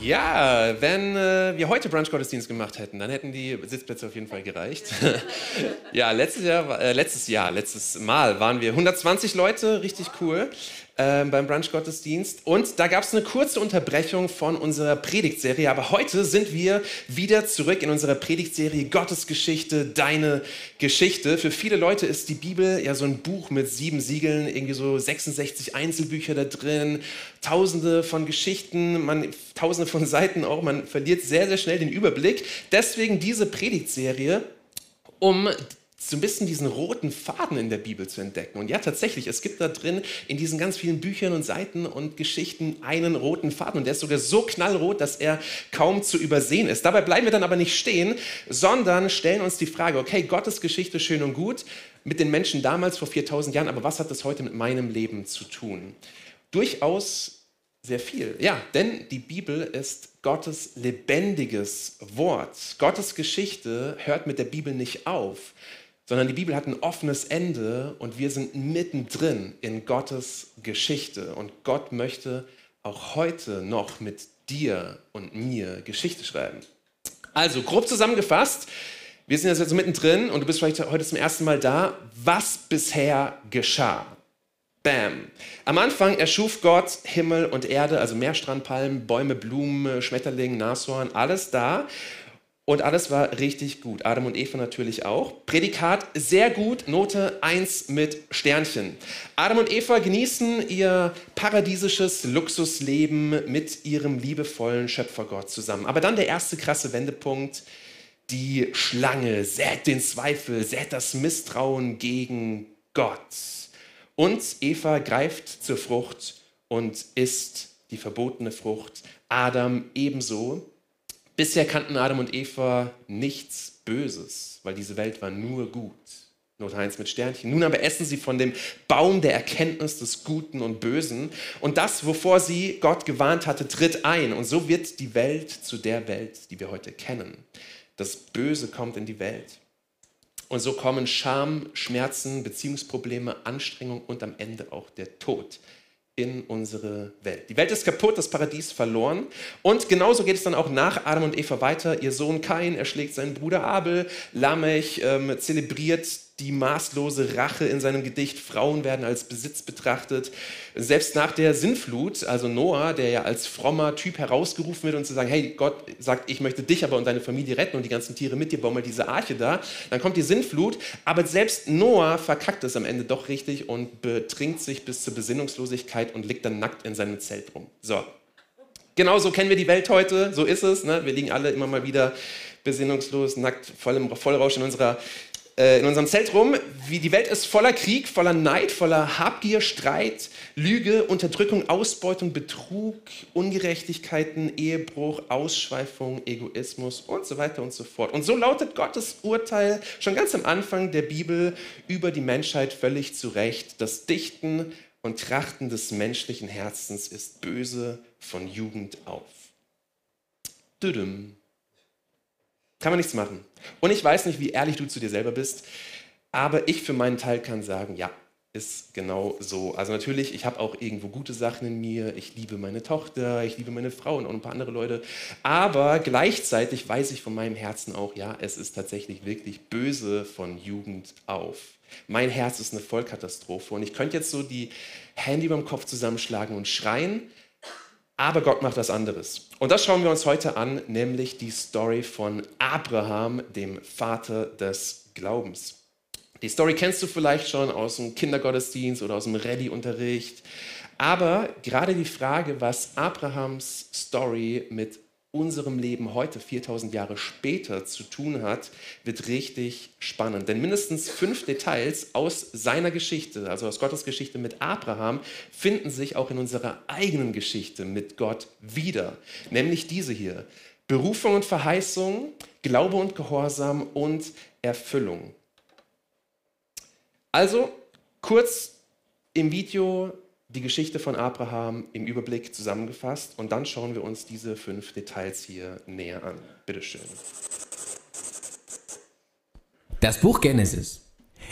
Ja, wenn äh, wir heute Brunch-Gottesdienst gemacht hätten, dann hätten die Sitzplätze auf jeden Fall gereicht. ja, letztes Jahr, äh, letztes Jahr, letztes Mal waren wir 120 Leute, richtig cool äh, beim Brunch-Gottesdienst. Und da gab es eine kurze Unterbrechung von unserer Predigtserie. Aber heute sind wir wieder zurück in unserer Predigtserie Gottes Geschichte, deine Geschichte. Für viele Leute ist die Bibel ja so ein Buch mit sieben Siegeln, irgendwie so 66 Einzelbücher da drin, tausende von Geschichten, man, tausende von Seiten auch. Man verliert sehr, sehr schnell den Überblick. Deswegen diese Predigtserie um so ein bisschen diesen roten Faden in der Bibel zu entdecken. Und ja, tatsächlich, es gibt da drin in diesen ganz vielen Büchern und Seiten und Geschichten einen roten Faden. Und der ist sogar so knallrot, dass er kaum zu übersehen ist. Dabei bleiben wir dann aber nicht stehen, sondern stellen uns die Frage, okay, Gottes Geschichte schön und gut mit den Menschen damals vor 4000 Jahren, aber was hat das heute mit meinem Leben zu tun? Durchaus sehr viel. Ja, denn die Bibel ist Gottes lebendiges Wort. Gottes Geschichte hört mit der Bibel nicht auf sondern die Bibel hat ein offenes Ende und wir sind mittendrin in Gottes Geschichte. Und Gott möchte auch heute noch mit dir und mir Geschichte schreiben. Also, grob zusammengefasst, wir sind jetzt mittendrin und du bist vielleicht heute zum ersten Mal da. Was bisher geschah? Bam. Am Anfang erschuf Gott Himmel und Erde, also Meerstrandpalmen, Bäume, Blumen, Schmetterlinge, Nashorn, alles da. Und alles war richtig gut. Adam und Eva natürlich auch. Prädikat sehr gut, Note 1 mit Sternchen. Adam und Eva genießen ihr paradiesisches Luxusleben mit ihrem liebevollen Schöpfergott zusammen. Aber dann der erste krasse Wendepunkt. Die Schlange sät den Zweifel, sät das Misstrauen gegen Gott. Und Eva greift zur Frucht und isst die verbotene Frucht. Adam ebenso. Bisher kannten Adam und Eva nichts Böses, weil diese Welt war nur gut. Not 1 mit Sternchen. Nun aber essen sie von dem Baum der Erkenntnis des Guten und Bösen. Und das, wovor sie Gott gewarnt hatte, tritt ein. Und so wird die Welt zu der Welt, die wir heute kennen. Das Böse kommt in die Welt. Und so kommen Scham, Schmerzen, Beziehungsprobleme, Anstrengung und am Ende auch der Tod in unsere Welt. Die Welt ist kaputt, das Paradies verloren. Und genauso geht es dann auch nach Adam und Eva weiter. Ihr Sohn Kain erschlägt seinen Bruder Abel. Lamech ähm, zelebriert die maßlose Rache in seinem Gedicht. Frauen werden als Besitz betrachtet. Selbst nach der Sinnflut, also Noah, der ja als frommer Typ herausgerufen wird und zu sagen, hey, Gott sagt, ich möchte dich aber und deine Familie retten und die ganzen Tiere mit dir, bau mal diese Arche da. Dann kommt die Sinnflut, aber selbst Noah verkackt es am Ende doch richtig und betrinkt sich bis zur Besinnungslosigkeit und liegt dann nackt in seinem Zelt rum. So. Genauso kennen wir die Welt heute, so ist es. Ne? Wir liegen alle immer mal wieder besinnungslos, nackt, voll im Vollrausch in unserer in unserem Zelt rum, wie die Welt ist voller Krieg, voller Neid, voller Habgier, Streit, Lüge, Unterdrückung, Ausbeutung, Betrug, Ungerechtigkeiten, Ehebruch, Ausschweifung, Egoismus und so weiter und so fort. Und so lautet Gottes Urteil schon ganz am Anfang der Bibel über die Menschheit völlig zu Recht. Das Dichten und Trachten des menschlichen Herzens ist böse von Jugend auf. Düdüm. Kann man nichts machen. Und ich weiß nicht, wie ehrlich du zu dir selber bist, aber ich für meinen Teil kann sagen, ja, ist genau so. Also natürlich, ich habe auch irgendwo gute Sachen in mir. Ich liebe meine Tochter, ich liebe meine Frau und auch ein paar andere Leute. Aber gleichzeitig weiß ich von meinem Herzen auch, ja, es ist tatsächlich wirklich böse von Jugend auf. Mein Herz ist eine Vollkatastrophe und ich könnte jetzt so die Hände über dem Kopf zusammenschlagen und schreien, aber Gott macht was anderes. Und das schauen wir uns heute an, nämlich die Story von Abraham, dem Vater des Glaubens. Die Story kennst du vielleicht schon aus dem Kindergottesdienst oder aus dem Rallye-Unterricht. Aber gerade die Frage, was Abrahams Story mit unserem Leben heute, 4000 Jahre später, zu tun hat, wird richtig spannend. Denn mindestens fünf Details aus seiner Geschichte, also aus Gottes Geschichte mit Abraham, finden sich auch in unserer eigenen Geschichte mit Gott wieder. Nämlich diese hier. Berufung und Verheißung, Glaube und Gehorsam und Erfüllung. Also kurz im Video die Geschichte von Abraham im Überblick zusammengefasst und dann schauen wir uns diese fünf Details hier näher an. Bitte schön. Das Buch Genesis.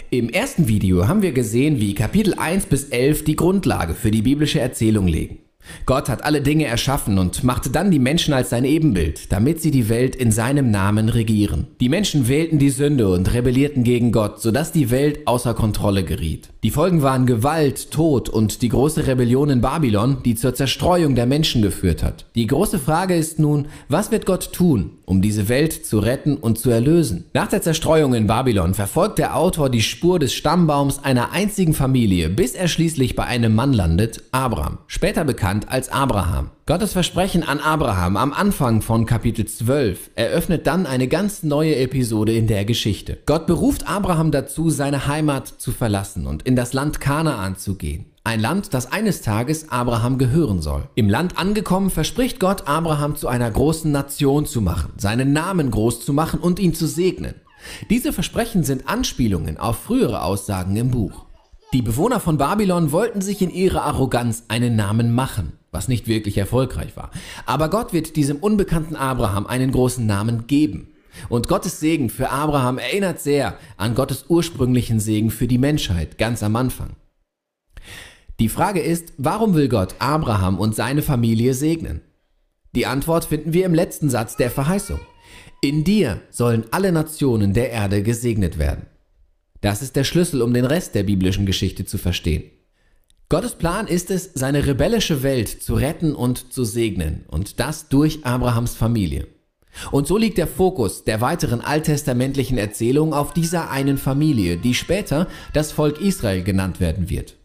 Im ersten Video haben wir gesehen, wie Kapitel 1 bis 11 die Grundlage für die biblische Erzählung legen. Gott hat alle Dinge erschaffen und machte dann die Menschen als sein Ebenbild, damit sie die Welt in seinem Namen regieren. Die Menschen wählten die Sünde und rebellierten gegen Gott, sodass die Welt außer Kontrolle geriet. Die Folgen waren Gewalt, Tod und die große Rebellion in Babylon, die zur Zerstreuung der Menschen geführt hat. Die große Frage ist nun, was wird Gott tun, um diese Welt zu retten und zu erlösen? Nach der Zerstreuung in Babylon verfolgt der Autor die Spur des Stammbaums einer einzigen Familie, bis er schließlich bei einem Mann landet, Abraham, später bekannt als Abraham. Gottes Versprechen an Abraham am Anfang von Kapitel 12 eröffnet dann eine ganz neue Episode in der Geschichte. Gott beruft Abraham dazu, seine Heimat zu verlassen und in das Land Kanaan zu gehen. Ein Land, das eines Tages Abraham gehören soll. Im Land angekommen verspricht Gott Abraham zu einer großen Nation zu machen, seinen Namen groß zu machen und ihn zu segnen. Diese Versprechen sind Anspielungen auf frühere Aussagen im Buch. Die Bewohner von Babylon wollten sich in ihrer Arroganz einen Namen machen was nicht wirklich erfolgreich war. Aber Gott wird diesem unbekannten Abraham einen großen Namen geben. Und Gottes Segen für Abraham erinnert sehr an Gottes ursprünglichen Segen für die Menschheit ganz am Anfang. Die Frage ist, warum will Gott Abraham und seine Familie segnen? Die Antwort finden wir im letzten Satz der Verheißung. In dir sollen alle Nationen der Erde gesegnet werden. Das ist der Schlüssel, um den Rest der biblischen Geschichte zu verstehen. Gottes Plan ist es, seine rebellische Welt zu retten und zu segnen, und das durch Abrahams Familie. Und so liegt der Fokus der weiteren alttestamentlichen Erzählung auf dieser einen Familie, die später das Volk Israel genannt werden wird.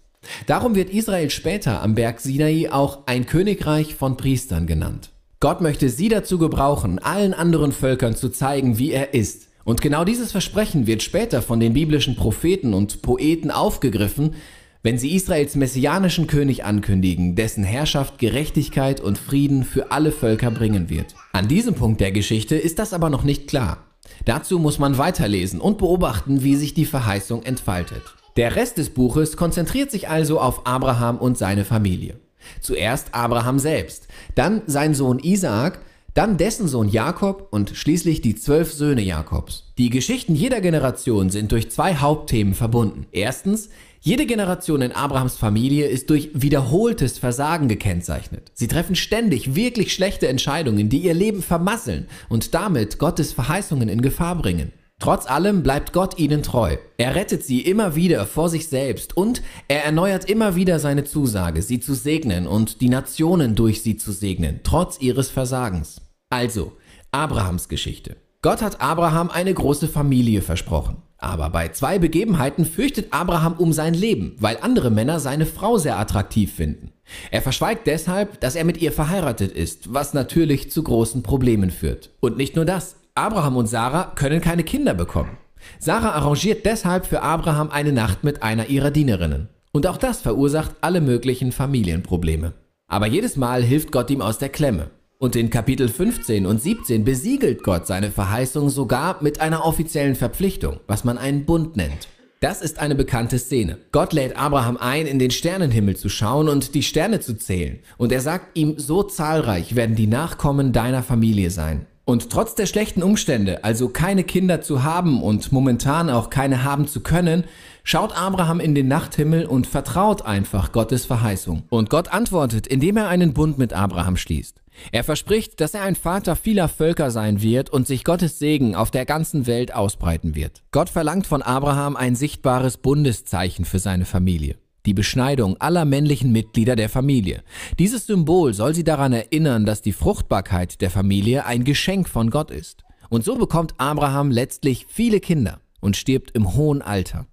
Darum wird Israel später am Berg Sinai auch ein Königreich von Priestern genannt. Gott möchte sie dazu gebrauchen, allen anderen Völkern zu zeigen, wie er ist. Und genau dieses Versprechen wird später von den biblischen Propheten und Poeten aufgegriffen, wenn sie Israels messianischen König ankündigen, dessen Herrschaft Gerechtigkeit und Frieden für alle Völker bringen wird. An diesem Punkt der Geschichte ist das aber noch nicht klar. Dazu muss man weiterlesen und beobachten, wie sich die Verheißung entfaltet. Der Rest des Buches konzentriert sich also auf Abraham und seine Familie. Zuerst Abraham selbst, dann sein Sohn Isaak, dann dessen Sohn Jakob und schließlich die zwölf Söhne Jakobs. Die Geschichten jeder Generation sind durch zwei Hauptthemen verbunden. Erstens jede Generation in Abrahams Familie ist durch wiederholtes Versagen gekennzeichnet. Sie treffen ständig wirklich schlechte Entscheidungen, die ihr Leben vermasseln und damit Gottes Verheißungen in Gefahr bringen. Trotz allem bleibt Gott ihnen treu. Er rettet sie immer wieder vor sich selbst und er erneuert immer wieder seine Zusage, sie zu segnen und die Nationen durch sie zu segnen, trotz ihres Versagens. Also, Abrahams Geschichte. Gott hat Abraham eine große Familie versprochen. Aber bei zwei Begebenheiten fürchtet Abraham um sein Leben, weil andere Männer seine Frau sehr attraktiv finden. Er verschweigt deshalb, dass er mit ihr verheiratet ist, was natürlich zu großen Problemen führt. Und nicht nur das, Abraham und Sarah können keine Kinder bekommen. Sarah arrangiert deshalb für Abraham eine Nacht mit einer ihrer Dienerinnen. Und auch das verursacht alle möglichen Familienprobleme. Aber jedes Mal hilft Gott ihm aus der Klemme. Und in Kapitel 15 und 17 besiegelt Gott seine Verheißung sogar mit einer offiziellen Verpflichtung, was man einen Bund nennt. Das ist eine bekannte Szene. Gott lädt Abraham ein, in den Sternenhimmel zu schauen und die Sterne zu zählen. Und er sagt ihm, so zahlreich werden die Nachkommen deiner Familie sein. Und trotz der schlechten Umstände, also keine Kinder zu haben und momentan auch keine haben zu können, schaut Abraham in den Nachthimmel und vertraut einfach Gottes Verheißung. Und Gott antwortet, indem er einen Bund mit Abraham schließt. Er verspricht, dass er ein Vater vieler Völker sein wird und sich Gottes Segen auf der ganzen Welt ausbreiten wird. Gott verlangt von Abraham ein sichtbares Bundeszeichen für seine Familie. Die Beschneidung aller männlichen Mitglieder der Familie. Dieses Symbol soll sie daran erinnern, dass die Fruchtbarkeit der Familie ein Geschenk von Gott ist. Und so bekommt Abraham letztlich viele Kinder und stirbt im hohen Alter.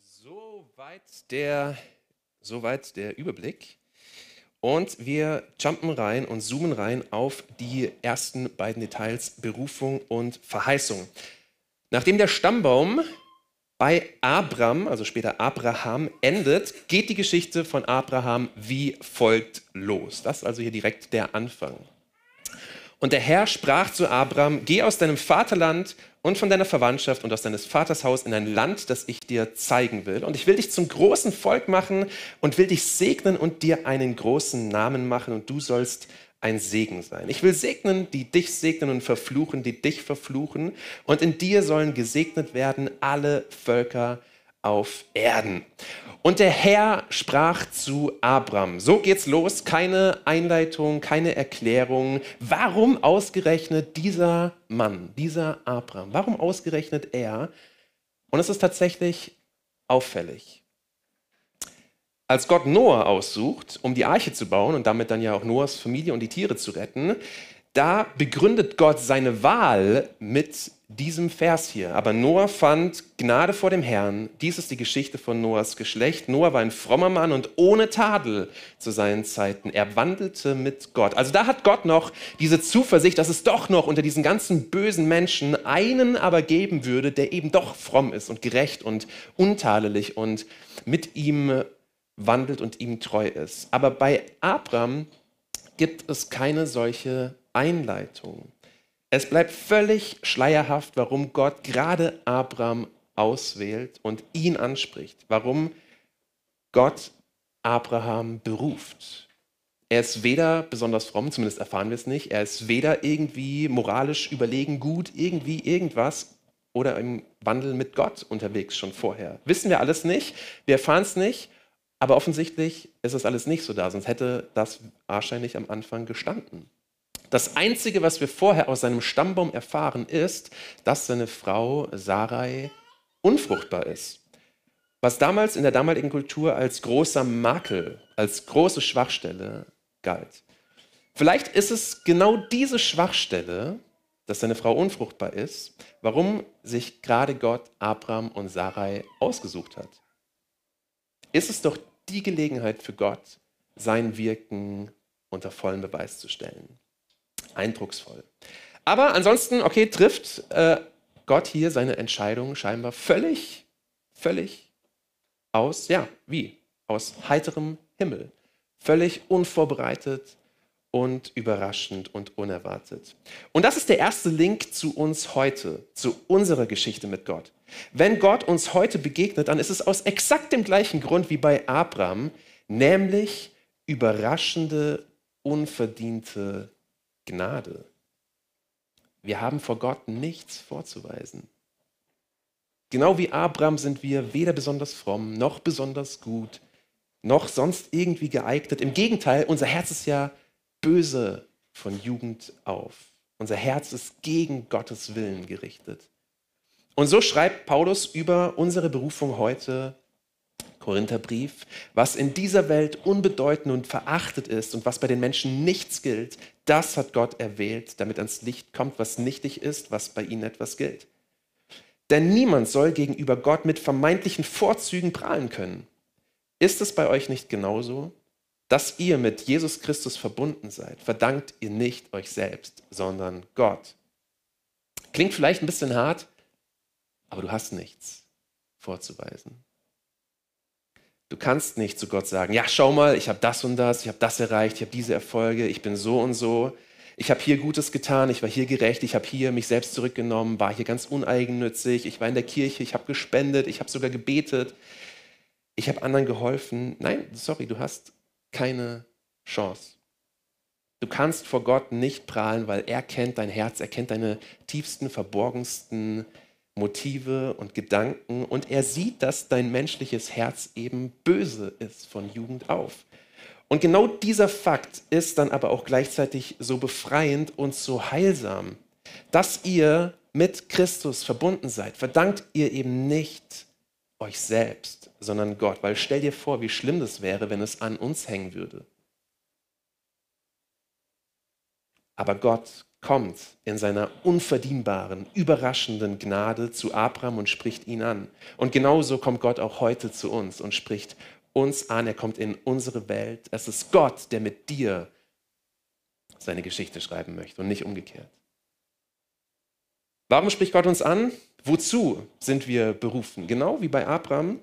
Soweit der, soweit der Überblick. Und wir jumpen rein und zoomen rein auf die ersten beiden Details, Berufung und Verheißung. Nachdem der Stammbaum bei Abram, also später Abraham, endet, geht die Geschichte von Abraham wie folgt los. Das ist also hier direkt der Anfang. Und der Herr sprach zu Abraham, geh aus deinem Vaterland und von deiner Verwandtschaft und aus deines Vaters Haus in ein Land, das ich dir zeigen will. Und ich will dich zum großen Volk machen und will dich segnen und dir einen großen Namen machen und du sollst ein Segen sein. Ich will segnen, die dich segnen und verfluchen, die dich verfluchen. Und in dir sollen gesegnet werden alle Völker auf Erden. Und der Herr sprach zu Abram. So geht's los, keine Einleitung, keine Erklärung. Warum ausgerechnet dieser Mann, dieser Abram? Warum ausgerechnet er? Und es ist tatsächlich auffällig. Als Gott Noah aussucht, um die Arche zu bauen und damit dann ja auch Noahs Familie und die Tiere zu retten, da begründet Gott seine Wahl mit diesem Vers hier. Aber Noah fand Gnade vor dem Herrn. Dies ist die Geschichte von Noahs Geschlecht. Noah war ein frommer Mann und ohne Tadel zu seinen Zeiten. Er wandelte mit Gott. Also da hat Gott noch diese Zuversicht, dass es doch noch unter diesen ganzen bösen Menschen einen aber geben würde, der eben doch fromm ist und gerecht und untadelig und mit ihm wandelt und ihm treu ist. Aber bei Abraham gibt es keine solche Einleitung. Es bleibt völlig schleierhaft, warum Gott gerade Abraham auswählt und ihn anspricht, warum Gott Abraham beruft. Er ist weder besonders fromm, zumindest erfahren wir es nicht, er ist weder irgendwie moralisch überlegen gut, irgendwie irgendwas oder im Wandel mit Gott unterwegs schon vorher. Wissen wir alles nicht, wir erfahren es nicht, aber offensichtlich ist es alles nicht so da, sonst hätte das wahrscheinlich am Anfang gestanden. Das Einzige, was wir vorher aus seinem Stammbaum erfahren, ist, dass seine Frau Sarai unfruchtbar ist. Was damals in der damaligen Kultur als großer Makel, als große Schwachstelle galt. Vielleicht ist es genau diese Schwachstelle, dass seine Frau unfruchtbar ist, warum sich gerade Gott Abraham und Sarai ausgesucht hat. Ist es doch die Gelegenheit für Gott, sein Wirken unter vollen Beweis zu stellen eindrucksvoll. Aber ansonsten, okay, trifft äh, Gott hier seine Entscheidung scheinbar völlig, völlig aus, ja, wie? Aus heiterem Himmel. Völlig unvorbereitet und überraschend und unerwartet. Und das ist der erste Link zu uns heute, zu unserer Geschichte mit Gott. Wenn Gott uns heute begegnet, dann ist es aus exakt dem gleichen Grund wie bei Abraham, nämlich überraschende, unverdiente Gnade. Wir haben vor Gott nichts vorzuweisen. Genau wie Abraham sind wir weder besonders fromm, noch besonders gut, noch sonst irgendwie geeignet. Im Gegenteil, unser Herz ist ja böse von Jugend auf. Unser Herz ist gegen Gottes Willen gerichtet. Und so schreibt Paulus über unsere Berufung heute Korintherbrief, was in dieser Welt unbedeutend und verachtet ist und was bei den Menschen nichts gilt, das hat Gott erwählt, damit ans Licht kommt, was nichtig ist, was bei ihnen etwas gilt. Denn niemand soll gegenüber Gott mit vermeintlichen Vorzügen prahlen können. Ist es bei euch nicht genauso? Dass ihr mit Jesus Christus verbunden seid, verdankt ihr nicht euch selbst, sondern Gott. Klingt vielleicht ein bisschen hart, aber du hast nichts vorzuweisen. Du kannst nicht zu Gott sagen, ja, schau mal, ich habe das und das, ich habe das erreicht, ich habe diese Erfolge, ich bin so und so. Ich habe hier Gutes getan, ich war hier gerecht, ich habe hier mich selbst zurückgenommen, war hier ganz uneigennützig, ich war in der Kirche, ich habe gespendet, ich habe sogar gebetet, ich habe anderen geholfen. Nein, sorry, du hast keine Chance. Du kannst vor Gott nicht prahlen, weil er kennt dein Herz, er kennt deine tiefsten, verborgensten Motive und Gedanken und er sieht, dass dein menschliches Herz eben böse ist von Jugend auf. Und genau dieser Fakt ist dann aber auch gleichzeitig so befreiend und so heilsam, dass ihr mit Christus verbunden seid. Verdankt ihr eben nicht euch selbst, sondern Gott, weil stell dir vor, wie schlimm das wäre, wenn es an uns hängen würde. Aber Gott kommt in seiner unverdienbaren, überraschenden Gnade zu Abraham und spricht ihn an. Und genauso kommt Gott auch heute zu uns und spricht uns an. Er kommt in unsere Welt. Es ist Gott, der mit dir seine Geschichte schreiben möchte und nicht umgekehrt. Warum spricht Gott uns an? Wozu sind wir berufen? Genau wie bei Abraham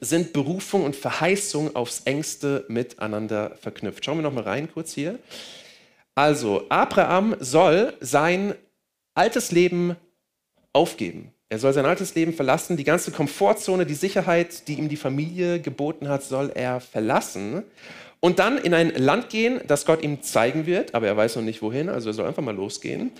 sind Berufung und Verheißung aufs engste miteinander verknüpft. Schauen wir noch mal rein kurz hier. Also, Abraham soll sein altes Leben aufgeben. Er soll sein altes Leben verlassen. Die ganze Komfortzone, die Sicherheit, die ihm die Familie geboten hat, soll er verlassen. Und dann in ein Land gehen, das Gott ihm zeigen wird, aber er weiß noch nicht wohin, also er soll einfach mal losgehen.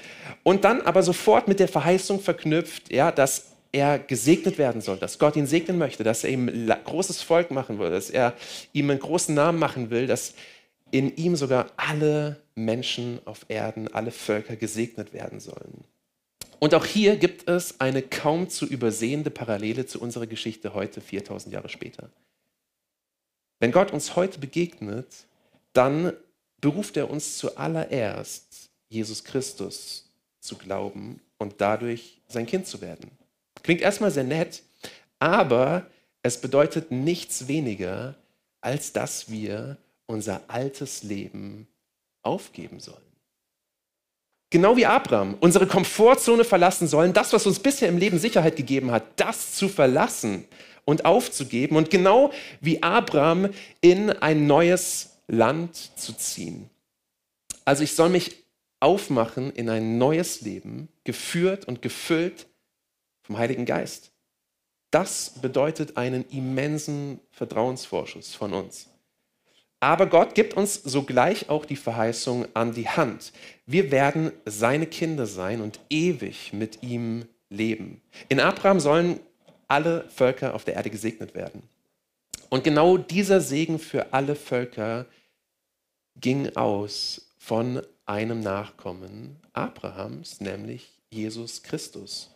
Und dann aber sofort mit der Verheißung verknüpft, ja, dass er gesegnet werden soll, dass Gott ihn segnen möchte, dass er ihm großes Volk machen will, dass er ihm einen großen Namen machen will, dass in ihm sogar alle Menschen auf Erden, alle Völker gesegnet werden sollen. Und auch hier gibt es eine kaum zu übersehende Parallele zu unserer Geschichte heute, 4000 Jahre später. Wenn Gott uns heute begegnet, dann beruft er uns zuallererst, Jesus Christus zu glauben und dadurch sein Kind zu werden. Klingt erstmal sehr nett, aber es bedeutet nichts weniger, als dass wir unser altes Leben aufgeben sollen. Genau wie Abraham unsere Komfortzone verlassen sollen, das, was uns bisher im Leben Sicherheit gegeben hat, das zu verlassen und aufzugeben und genau wie Abraham in ein neues Land zu ziehen. Also ich soll mich aufmachen in ein neues Leben, geführt und gefüllt vom Heiligen Geist. Das bedeutet einen immensen Vertrauensvorschuss von uns. Aber Gott gibt uns sogleich auch die Verheißung an die Hand. Wir werden seine Kinder sein und ewig mit ihm leben. In Abraham sollen alle Völker auf der Erde gesegnet werden. Und genau dieser Segen für alle Völker ging aus von einem Nachkommen Abrahams, nämlich Jesus Christus.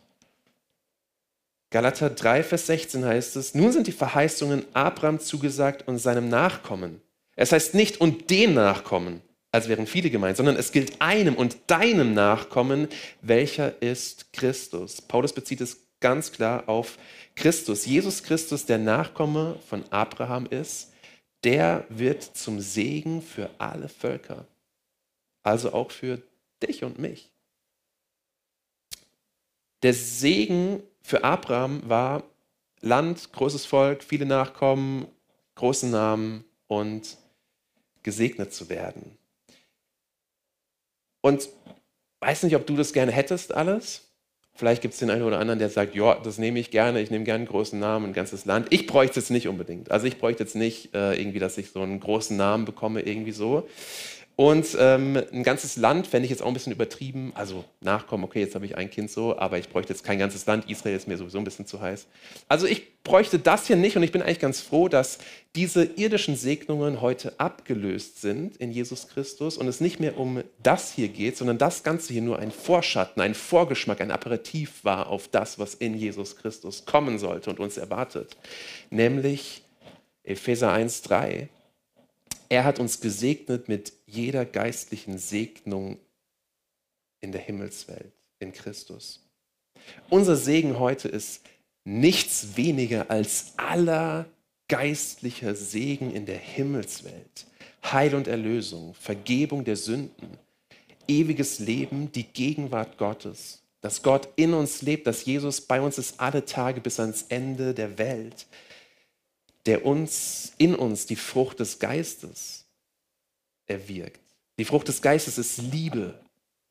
Galater 3, Vers 16 heißt es, nun sind die Verheißungen Abraham zugesagt und seinem Nachkommen. Es heißt nicht und den Nachkommen, als wären viele gemeint, sondern es gilt einem und deinem Nachkommen, welcher ist Christus. Paulus bezieht es ganz klar auf Christus. Jesus Christus, der Nachkomme von Abraham ist, der wird zum Segen für alle Völker. Also auch für dich und mich. Der Segen für Abraham war Land, großes Volk, viele Nachkommen, großen Namen und gesegnet zu werden. Und weiß nicht, ob du das gerne hättest alles. Vielleicht gibt es den einen oder anderen, der sagt, ja, das nehme ich gerne, ich nehme gerne einen großen Namen, ein ganzes Land. Ich bräuchte es nicht unbedingt. Also ich bräuchte jetzt nicht äh, irgendwie, dass ich so einen großen Namen bekomme, irgendwie so. Und ähm, ein ganzes Land fände ich jetzt auch ein bisschen übertrieben. Also Nachkommen, okay, jetzt habe ich ein Kind so, aber ich bräuchte jetzt kein ganzes Land. Israel ist mir sowieso ein bisschen zu heiß. Also ich bräuchte das hier nicht und ich bin eigentlich ganz froh, dass diese irdischen Segnungen heute abgelöst sind in Jesus Christus und es nicht mehr um das hier geht, sondern das Ganze hier nur ein Vorschatten, ein Vorgeschmack, ein Aperitif war auf das, was in Jesus Christus kommen sollte und uns erwartet. Nämlich Epheser 1,3 er hat uns gesegnet mit jeder geistlichen Segnung in der Himmelswelt, in Christus. Unser Segen heute ist nichts weniger als aller geistlicher Segen in der Himmelswelt. Heil und Erlösung, Vergebung der Sünden, ewiges Leben, die Gegenwart Gottes, dass Gott in uns lebt, dass Jesus bei uns ist alle Tage bis ans Ende der Welt der uns, in uns die Frucht des Geistes erwirkt. Die Frucht des Geistes ist Liebe,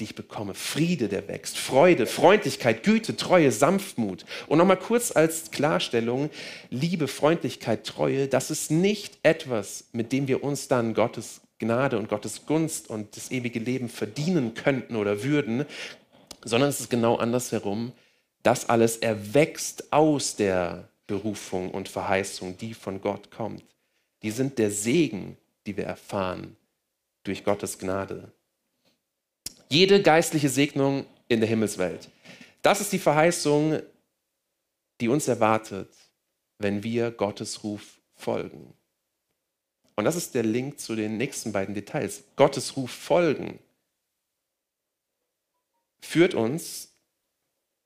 die ich bekomme, Friede, der wächst, Freude, Freundlichkeit, Güte, Treue, Sanftmut. Und nochmal kurz als Klarstellung, Liebe, Freundlichkeit, Treue, das ist nicht etwas, mit dem wir uns dann Gottes Gnade und Gottes Gunst und das ewige Leben verdienen könnten oder würden, sondern es ist genau andersherum. Das alles erwächst aus der Berufung und Verheißung, die von Gott kommt. Die sind der Segen, die wir erfahren durch Gottes Gnade. Jede geistliche Segnung in der Himmelswelt. Das ist die Verheißung, die uns erwartet, wenn wir Gottes Ruf folgen. Und das ist der Link zu den nächsten beiden Details. Gottes Ruf folgen führt uns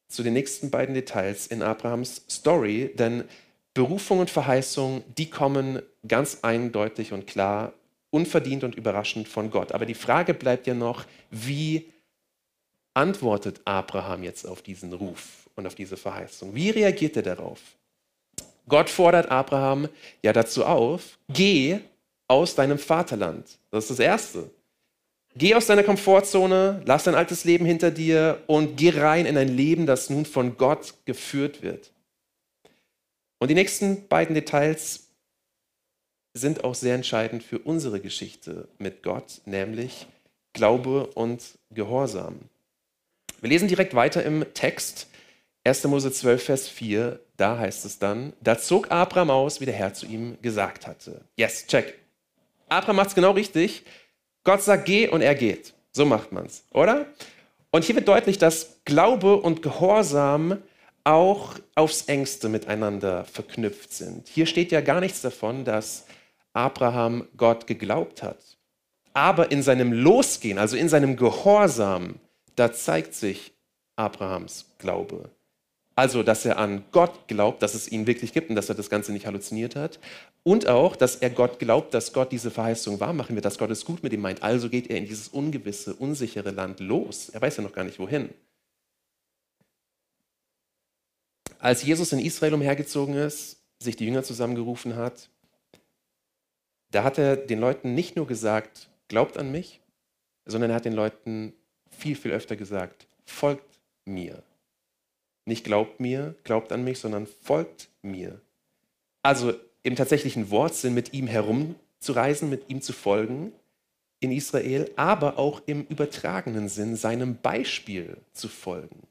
zu den nächsten beiden Details in Abrahams Story, denn Berufung und Verheißung, die kommen ganz eindeutig und klar, unverdient und überraschend von Gott. Aber die Frage bleibt ja noch, wie antwortet Abraham jetzt auf diesen Ruf und auf diese Verheißung? Wie reagiert er darauf? Gott fordert Abraham ja dazu auf, geh aus deinem Vaterland. Das ist das Erste. Geh aus deiner Komfortzone, lass dein altes Leben hinter dir und geh rein in ein Leben, das nun von Gott geführt wird. Und die nächsten beiden Details sind auch sehr entscheidend für unsere Geschichte mit Gott, nämlich Glaube und Gehorsam. Wir lesen direkt weiter im Text 1. Mose 12, Vers 4, da heißt es dann, da zog Abraham aus, wie der Herr zu ihm gesagt hatte. Yes, check. Abraham macht es genau richtig. Gott sagt, geh und er geht. So macht man es, oder? Und hier wird deutlich, dass Glaube und Gehorsam auch aufs engste miteinander verknüpft sind. Hier steht ja gar nichts davon, dass Abraham Gott geglaubt hat. Aber in seinem Losgehen, also in seinem Gehorsam, da zeigt sich Abrahams Glaube. Also, dass er an Gott glaubt, dass es ihn wirklich gibt und dass er das Ganze nicht halluziniert hat. Und auch, dass er Gott glaubt, dass Gott diese Verheißung wahrmachen wird, dass Gott es gut mit ihm meint. Also geht er in dieses ungewisse, unsichere Land los. Er weiß ja noch gar nicht wohin. Als Jesus in Israel umhergezogen ist, sich die Jünger zusammengerufen hat, da hat er den Leuten nicht nur gesagt, glaubt an mich, sondern er hat den Leuten viel, viel öfter gesagt, folgt mir. Nicht glaubt mir, glaubt an mich, sondern folgt mir. Also im tatsächlichen Wortsinn mit ihm herumzureisen, mit ihm zu folgen in Israel, aber auch im übertragenen Sinn seinem Beispiel zu folgen.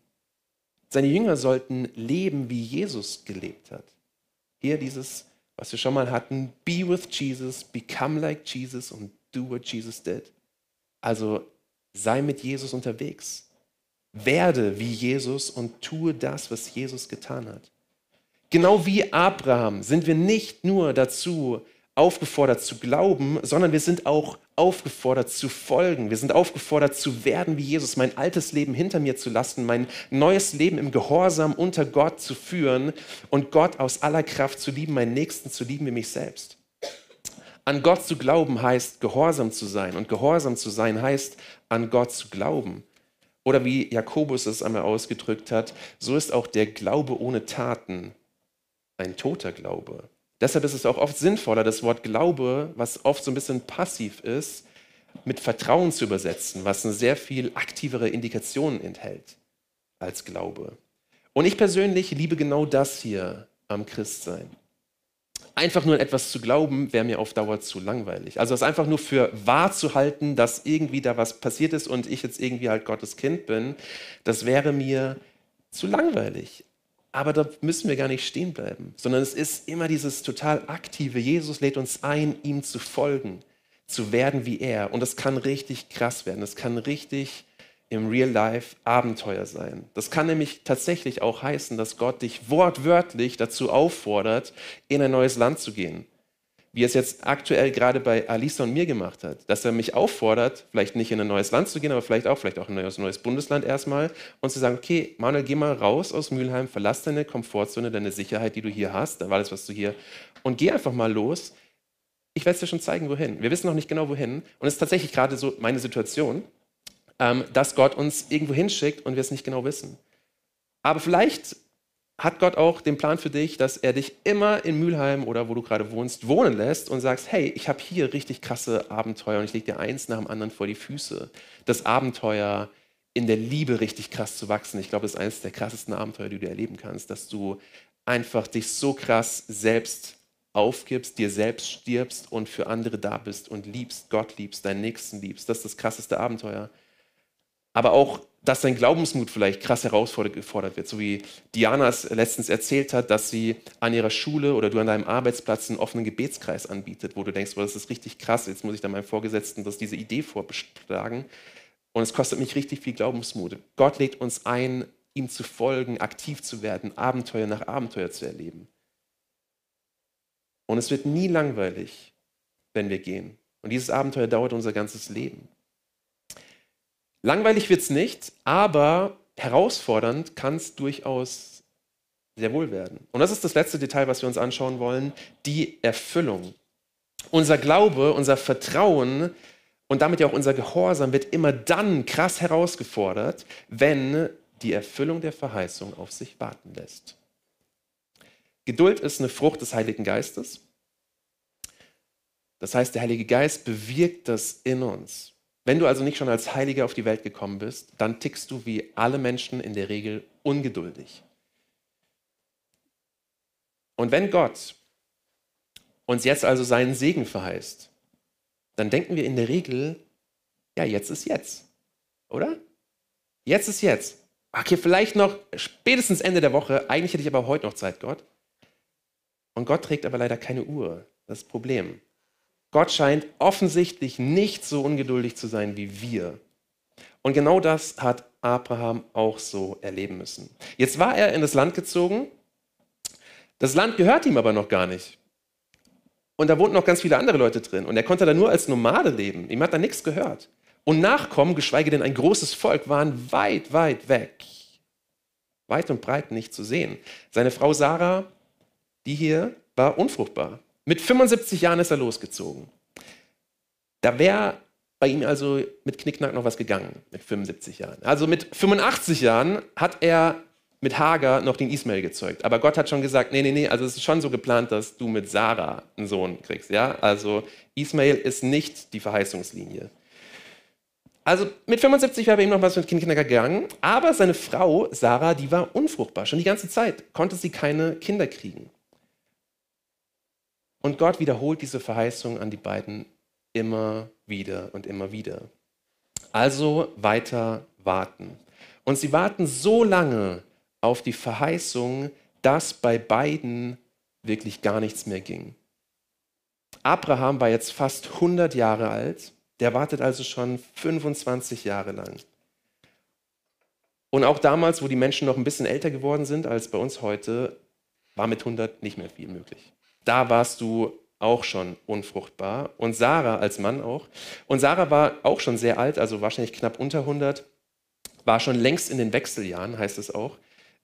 Seine Jünger sollten leben, wie Jesus gelebt hat. Hier dieses, was wir schon mal hatten, be with Jesus, become like Jesus und do what Jesus did. Also sei mit Jesus unterwegs. Werde wie Jesus und tue das, was Jesus getan hat. Genau wie Abraham sind wir nicht nur dazu aufgefordert zu glauben, sondern wir sind auch aufgefordert zu folgen. Wir sind aufgefordert zu werden wie Jesus, mein altes Leben hinter mir zu lassen, mein neues Leben im Gehorsam unter Gott zu führen und Gott aus aller Kraft zu lieben, meinen Nächsten zu lieben wie mich selbst. An Gott zu glauben heißt gehorsam zu sein und gehorsam zu sein heißt an Gott zu glauben. Oder wie Jakobus es einmal ausgedrückt hat, so ist auch der Glaube ohne Taten ein toter Glaube. Deshalb ist es auch oft sinnvoller, das Wort Glaube, was oft so ein bisschen passiv ist, mit Vertrauen zu übersetzen, was eine sehr viel aktivere Indikation enthält als Glaube. Und ich persönlich liebe genau das hier am Christsein einfach nur an etwas zu glauben, wäre mir auf Dauer zu langweilig. Also es einfach nur für wahr zu halten, dass irgendwie da was passiert ist und ich jetzt irgendwie halt Gottes Kind bin, das wäre mir zu langweilig. Aber da müssen wir gar nicht stehen bleiben, sondern es ist immer dieses total aktive, Jesus lädt uns ein, ihm zu folgen, zu werden wie er. Und das kann richtig krass werden, das kann richtig im Real Life Abenteuer sein. Das kann nämlich tatsächlich auch heißen, dass Gott dich wortwörtlich dazu auffordert, in ein neues Land zu gehen. Wie es jetzt aktuell gerade bei Alisa und mir gemacht hat, dass er mich auffordert, vielleicht nicht in ein neues Land zu gehen, aber vielleicht auch, vielleicht auch in ein neues, Bundesland erstmal und zu sagen, okay, Manuel, geh mal raus aus Mülheim, verlass deine Komfortzone, deine Sicherheit, die du hier hast, alles, was du hier, und geh einfach mal los. Ich werde es dir schon zeigen, wohin. Wir wissen noch nicht genau, wohin. Und es ist tatsächlich gerade so meine Situation ähm, dass Gott uns irgendwo hinschickt und wir es nicht genau wissen. Aber vielleicht hat Gott auch den Plan für dich, dass er dich immer in Mülheim oder wo du gerade wohnst, wohnen lässt und sagst, hey, ich habe hier richtig krasse Abenteuer und ich lege dir eins nach dem anderen vor die Füße. Das Abenteuer, in der Liebe richtig krass zu wachsen. Ich glaube, das ist eines der krassesten Abenteuer, die du erleben kannst, dass du einfach dich so krass selbst aufgibst, dir selbst stirbst und für andere da bist und liebst, Gott liebst, deinen Nächsten liebst. Das ist das krasseste Abenteuer aber auch, dass dein Glaubensmut vielleicht krass herausgefordert wird, so wie Diana es letztens erzählt hat, dass sie an ihrer Schule oder du an deinem Arbeitsplatz einen offenen Gebetskreis anbietet, wo du denkst, das ist richtig krass, jetzt muss ich da meinem Vorgesetzten das, diese Idee vorbeschlagen und es kostet mich richtig viel Glaubensmut. Gott lädt uns ein, ihm zu folgen, aktiv zu werden, Abenteuer nach Abenteuer zu erleben. Und es wird nie langweilig, wenn wir gehen. Und dieses Abenteuer dauert unser ganzes Leben. Langweilig wird es nicht, aber herausfordernd kann es durchaus sehr wohl werden. Und das ist das letzte Detail, was wir uns anschauen wollen, die Erfüllung. Unser Glaube, unser Vertrauen und damit ja auch unser Gehorsam wird immer dann krass herausgefordert, wenn die Erfüllung der Verheißung auf sich warten lässt. Geduld ist eine Frucht des Heiligen Geistes. Das heißt, der Heilige Geist bewirkt das in uns. Wenn du also nicht schon als Heiliger auf die Welt gekommen bist, dann tickst du wie alle Menschen in der Regel ungeduldig. Und wenn Gott uns jetzt also seinen Segen verheißt, dann denken wir in der Regel, ja, jetzt ist jetzt, oder? Jetzt ist jetzt. okay, vielleicht noch spätestens Ende der Woche, eigentlich hätte ich aber heute noch Zeit, Gott. Und Gott trägt aber leider keine Uhr. Das ist das Problem. Gott scheint offensichtlich nicht so ungeduldig zu sein wie wir. Und genau das hat Abraham auch so erleben müssen. Jetzt war er in das Land gezogen. Das Land gehört ihm aber noch gar nicht. Und da wohnten noch ganz viele andere Leute drin. Und er konnte da nur als Nomade leben. Ihm hat da nichts gehört. Und Nachkommen, geschweige denn ein großes Volk, waren weit, weit weg. Weit und breit nicht zu sehen. Seine Frau Sarah, die hier, war unfruchtbar. Mit 75 Jahren ist er losgezogen. Da wäre bei ihm also mit Knickknack noch was gegangen, mit 75 Jahren. Also mit 85 Jahren hat er mit Hagar noch den Ismael gezeugt. Aber Gott hat schon gesagt, nee, nee, nee, also es ist schon so geplant, dass du mit Sarah einen Sohn kriegst. Ja? Also Ismael ist nicht die Verheißungslinie. Also mit 75 wäre bei ihm noch was mit Knickknack gegangen, aber seine Frau Sarah, die war unfruchtbar. Schon die ganze Zeit konnte sie keine Kinder kriegen. Und Gott wiederholt diese Verheißung an die beiden immer wieder und immer wieder. Also weiter warten. Und sie warten so lange auf die Verheißung, dass bei beiden wirklich gar nichts mehr ging. Abraham war jetzt fast 100 Jahre alt, der wartet also schon 25 Jahre lang. Und auch damals, wo die Menschen noch ein bisschen älter geworden sind als bei uns heute, war mit 100 nicht mehr viel möglich da warst du auch schon unfruchtbar und Sarah als Mann auch. Und Sarah war auch schon sehr alt, also wahrscheinlich knapp unter 100, war schon längst in den Wechseljahren, heißt es auch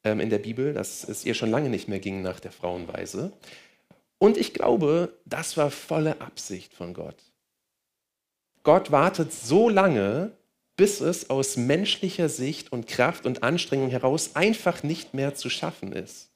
ähm, in der Bibel, dass es ihr schon lange nicht mehr ging nach der Frauenweise. Und ich glaube, das war volle Absicht von Gott. Gott wartet so lange, bis es aus menschlicher Sicht und Kraft und Anstrengung heraus einfach nicht mehr zu schaffen ist.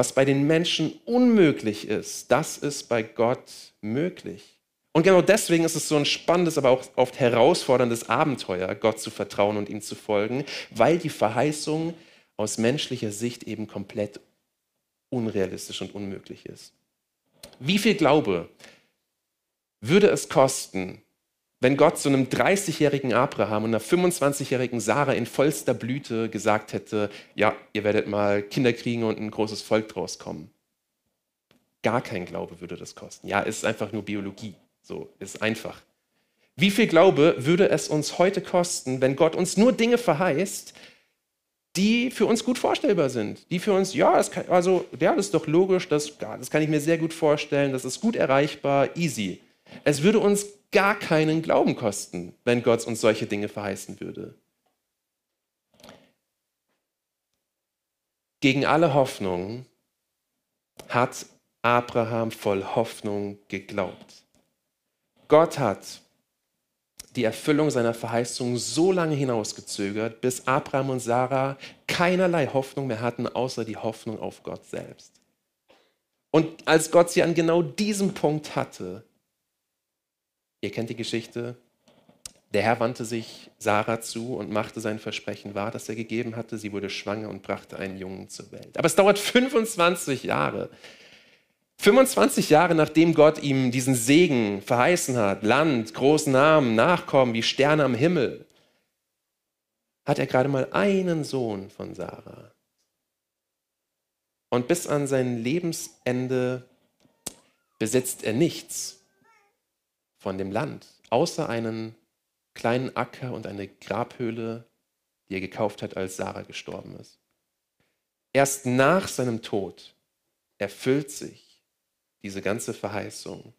Was bei den Menschen unmöglich ist, das ist bei Gott möglich. Und genau deswegen ist es so ein spannendes, aber auch oft herausforderndes Abenteuer, Gott zu vertrauen und ihm zu folgen, weil die Verheißung aus menschlicher Sicht eben komplett unrealistisch und unmöglich ist. Wie viel Glaube würde es kosten, wenn Gott zu einem 30-jährigen Abraham und einer 25-jährigen Sarah in vollster Blüte gesagt hätte, ja, ihr werdet mal Kinder kriegen und ein großes Volk draus kommen. Gar kein Glaube würde das kosten. Ja, ist einfach nur Biologie. So, ist einfach. Wie viel Glaube würde es uns heute kosten, wenn Gott uns nur Dinge verheißt, die für uns gut vorstellbar sind, die für uns, ja, das kann, also, ja, das ist doch logisch, das, das kann ich mir sehr gut vorstellen, das ist gut erreichbar, easy. Es würde uns gar keinen Glauben kosten, wenn Gott uns solche Dinge verheißen würde. Gegen alle Hoffnung hat Abraham voll Hoffnung geglaubt. Gott hat die Erfüllung seiner Verheißung so lange hinausgezögert, bis Abraham und Sarah keinerlei Hoffnung mehr hatten, außer die Hoffnung auf Gott selbst. Und als Gott sie an genau diesem Punkt hatte, Ihr kennt die Geschichte. Der Herr wandte sich Sarah zu und machte sein Versprechen wahr, das er gegeben hatte. Sie wurde schwanger und brachte einen Jungen zur Welt. Aber es dauert 25 Jahre. 25 Jahre nachdem Gott ihm diesen Segen verheißen hat, Land, großen Namen, Nachkommen wie Sterne am Himmel, hat er gerade mal einen Sohn von Sarah. Und bis an sein Lebensende besitzt er nichts von dem Land, außer einen kleinen Acker und eine Grabhöhle, die er gekauft hat, als Sarah gestorben ist. Erst nach seinem Tod erfüllt sich diese ganze Verheißung.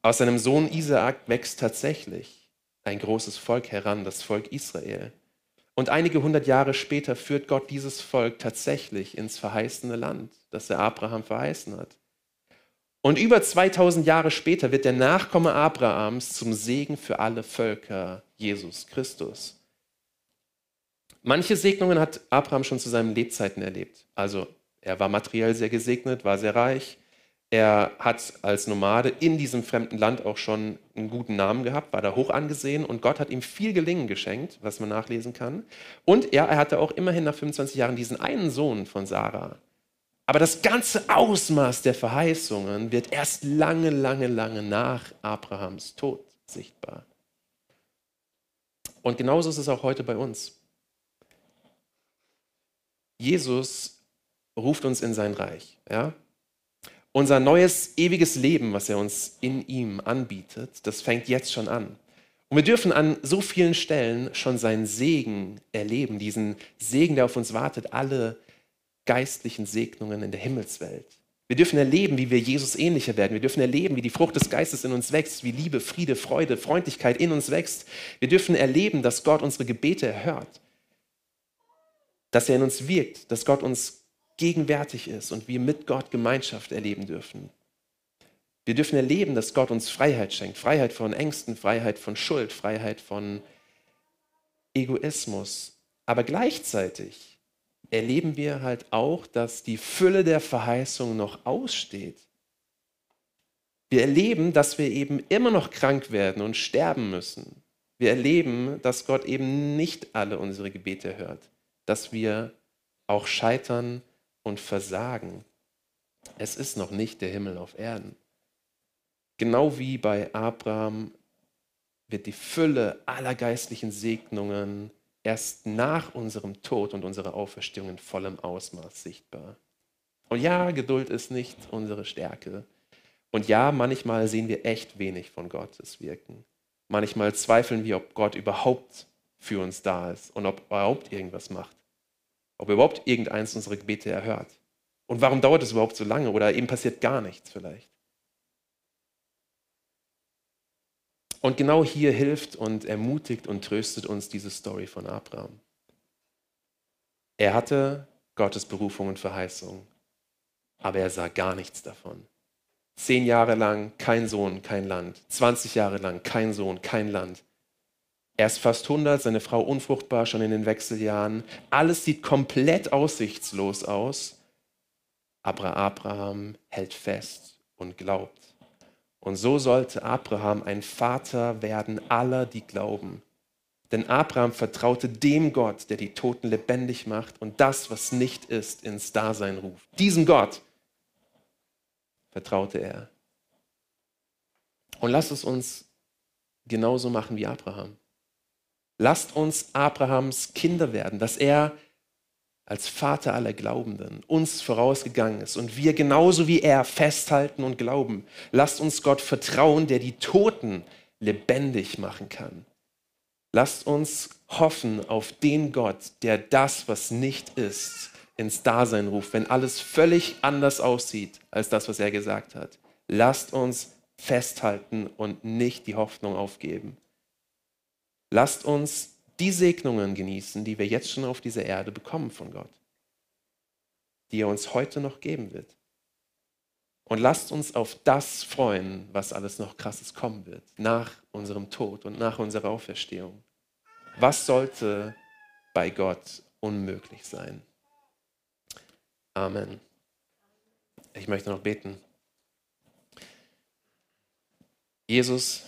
Aus seinem Sohn Isaak wächst tatsächlich ein großes Volk heran, das Volk Israel. Und einige hundert Jahre später führt Gott dieses Volk tatsächlich ins verheißene Land, das er Abraham verheißen hat. Und über 2000 Jahre später wird der Nachkomme Abrahams zum Segen für alle Völker, Jesus Christus. Manche Segnungen hat Abraham schon zu seinen Lebzeiten erlebt. Also er war materiell sehr gesegnet, war sehr reich. Er hat als Nomade in diesem fremden Land auch schon einen guten Namen gehabt, war da hoch angesehen und Gott hat ihm viel Gelingen geschenkt, was man nachlesen kann. Und er, er hatte auch immerhin nach 25 Jahren diesen einen Sohn von Sarah, aber das ganze Ausmaß der Verheißungen wird erst lange, lange, lange nach Abrahams Tod sichtbar. Und genauso ist es auch heute bei uns. Jesus ruft uns in sein Reich. Ja? Unser neues, ewiges Leben, was er uns in ihm anbietet, das fängt jetzt schon an. Und wir dürfen an so vielen Stellen schon seinen Segen erleben, diesen Segen, der auf uns wartet, alle geistlichen Segnungen in der Himmelswelt. Wir dürfen erleben, wie wir Jesus ähnlicher werden. Wir dürfen erleben, wie die Frucht des Geistes in uns wächst, wie Liebe, Friede, Freude, Freundlichkeit in uns wächst. Wir dürfen erleben, dass Gott unsere Gebete erhört, dass er in uns wirkt, dass Gott uns gegenwärtig ist und wir mit Gott Gemeinschaft erleben dürfen. Wir dürfen erleben, dass Gott uns Freiheit schenkt. Freiheit von Ängsten, Freiheit von Schuld, Freiheit von Egoismus. Aber gleichzeitig erleben wir halt auch, dass die Fülle der Verheißung noch aussteht. Wir erleben, dass wir eben immer noch krank werden und sterben müssen. Wir erleben, dass Gott eben nicht alle unsere Gebete hört, dass wir auch scheitern und versagen. Es ist noch nicht der Himmel auf Erden. Genau wie bei Abraham wird die Fülle aller geistlichen Segnungen erst nach unserem Tod und unserer Auferstehung in vollem Ausmaß sichtbar. Und ja, Geduld ist nicht unsere Stärke. Und ja, manchmal sehen wir echt wenig von Gottes Wirken. Manchmal zweifeln wir, ob Gott überhaupt für uns da ist und ob er überhaupt irgendwas macht. Ob er überhaupt irgendeins unserer Gebete erhört. Und warum dauert es überhaupt so lange oder eben passiert gar nichts vielleicht. Und genau hier hilft und ermutigt und tröstet uns diese Story von Abraham. Er hatte Gottes Berufung und Verheißung, aber er sah gar nichts davon. Zehn Jahre lang kein Sohn, kein Land. 20 Jahre lang kein Sohn, kein Land. Er ist fast 100, seine Frau unfruchtbar, schon in den Wechseljahren. Alles sieht komplett aussichtslos aus. Aber Abraham hält fest und glaubt. Und so sollte Abraham ein Vater werden aller, die glauben. Denn Abraham vertraute dem Gott, der die Toten lebendig macht und das, was nicht ist, ins Dasein ruft. Diesem Gott vertraute er. Und lasst es uns genauso machen wie Abraham. Lasst uns Abrahams Kinder werden, dass er als Vater aller Glaubenden uns vorausgegangen ist und wir genauso wie er festhalten und glauben. Lasst uns Gott vertrauen, der die Toten lebendig machen kann. Lasst uns hoffen auf den Gott, der das, was nicht ist, ins Dasein ruft, wenn alles völlig anders aussieht als das, was er gesagt hat. Lasst uns festhalten und nicht die Hoffnung aufgeben. Lasst uns die Segnungen genießen, die wir jetzt schon auf dieser Erde bekommen von Gott, die er uns heute noch geben wird. Und lasst uns auf das freuen, was alles noch krasses kommen wird, nach unserem Tod und nach unserer Auferstehung. Was sollte bei Gott unmöglich sein? Amen. Ich möchte noch beten. Jesus,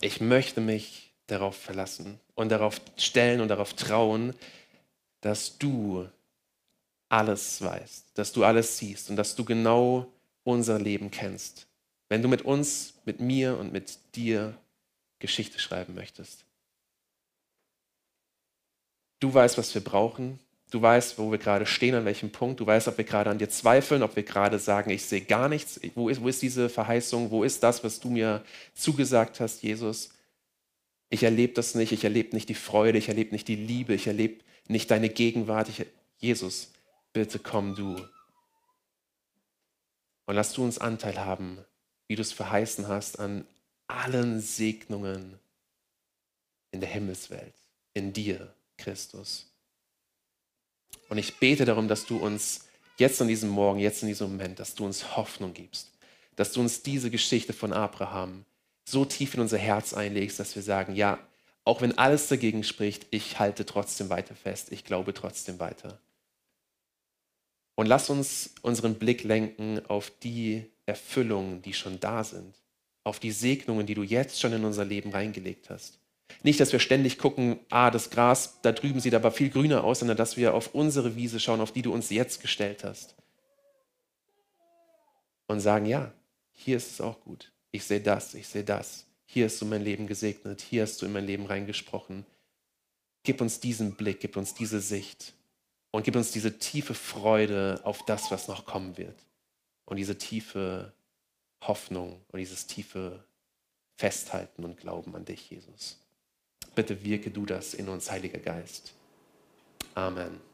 ich möchte mich darauf verlassen und darauf stellen und darauf trauen, dass du alles weißt, dass du alles siehst und dass du genau unser Leben kennst. Wenn du mit uns, mit mir und mit dir Geschichte schreiben möchtest. Du weißt, was wir brauchen. Du weißt, wo wir gerade stehen, an welchem Punkt. Du weißt, ob wir gerade an dir zweifeln, ob wir gerade sagen, ich sehe gar nichts. Wo ist, wo ist diese Verheißung? Wo ist das, was du mir zugesagt hast, Jesus? Ich erlebe das nicht, ich erlebe nicht die Freude, ich erlebe nicht die Liebe, ich erlebe nicht deine Gegenwart. Ich, Jesus, bitte komm du. Und lass du uns Anteil haben, wie du es verheißen hast, an allen Segnungen in der Himmelswelt, in dir, Christus. Und ich bete darum, dass du uns jetzt an diesem Morgen, jetzt in diesem Moment, dass du uns Hoffnung gibst, dass du uns diese Geschichte von Abraham so tief in unser Herz einlegst, dass wir sagen, ja, auch wenn alles dagegen spricht, ich halte trotzdem weiter fest, ich glaube trotzdem weiter. Und lass uns unseren Blick lenken auf die Erfüllungen, die schon da sind, auf die Segnungen, die du jetzt schon in unser Leben reingelegt hast. Nicht, dass wir ständig gucken, ah, das Gras da drüben sieht aber viel grüner aus, sondern dass wir auf unsere Wiese schauen, auf die du uns jetzt gestellt hast. Und sagen, ja, hier ist es auch gut ich sehe das, ich sehe das. Hier hast du mein Leben gesegnet, hier hast du in mein Leben reingesprochen. gib uns diesen Blick, gib uns diese Sicht und gib uns diese tiefe Freude auf das, was noch kommen wird. Und diese tiefe Hoffnung und dieses tiefe Festhalten und Glauben an dich, Jesus. Bitte wirke du das in uns, Heiliger Geist. Amen.